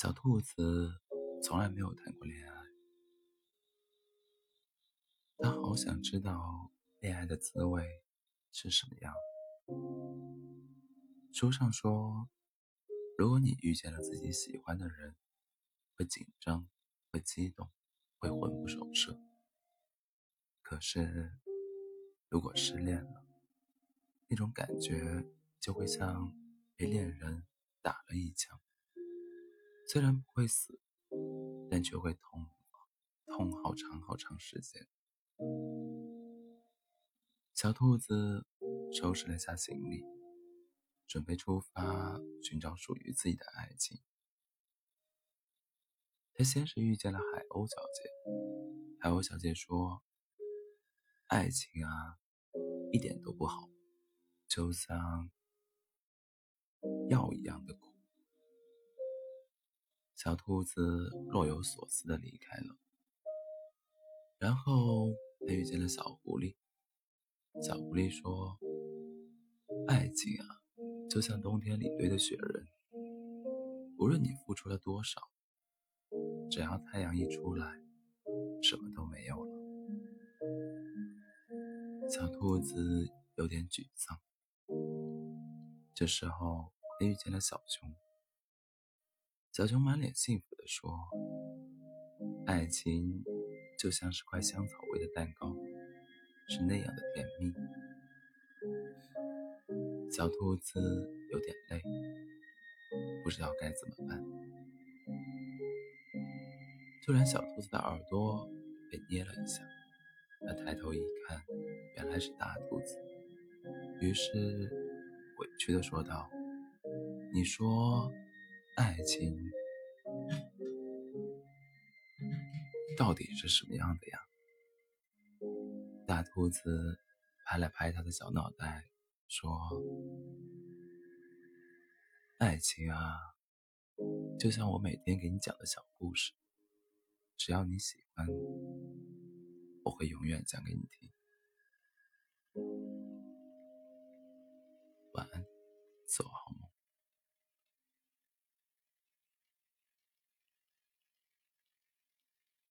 小兔子从来没有谈过恋爱，它好想知道恋爱的滋味是什么样。书上说，如果你遇见了自己喜欢的人，会紧张，会激动，会魂不守舍。可是，如果失恋了，那种感觉就会像被恋人打了一枪。虽然不会死，但却会痛，痛好长好长时间。小兔子收拾了下行李，准备出发寻找属于自己的爱情。他先是遇见了海鸥小姐，海鸥小姐说：“爱情啊，一点都不好，就像药一样的苦。”小兔子若有所思地离开了，然后他遇见了小狐狸。小狐狸说：“爱情啊，就像冬天里堆的雪人，无论你付出了多少，只要太阳一出来，什么都没有了。”小兔子有点沮丧。这时候，他遇见了小熊。小熊满脸幸福地说：“爱情就像是块香草味的蛋糕，是那样的甜蜜。”小兔子有点累，不知道该怎么办。突然，小兔子的耳朵被捏了一下，它抬头一看，原来是大兔子，于是委屈地说道：“你说。”爱情到底是什么样的呀？大兔子拍了拍他的小脑袋，说：“爱情啊，就像我每天给你讲的小故事，只要你喜欢，我会永远讲给你听。”晚安，走。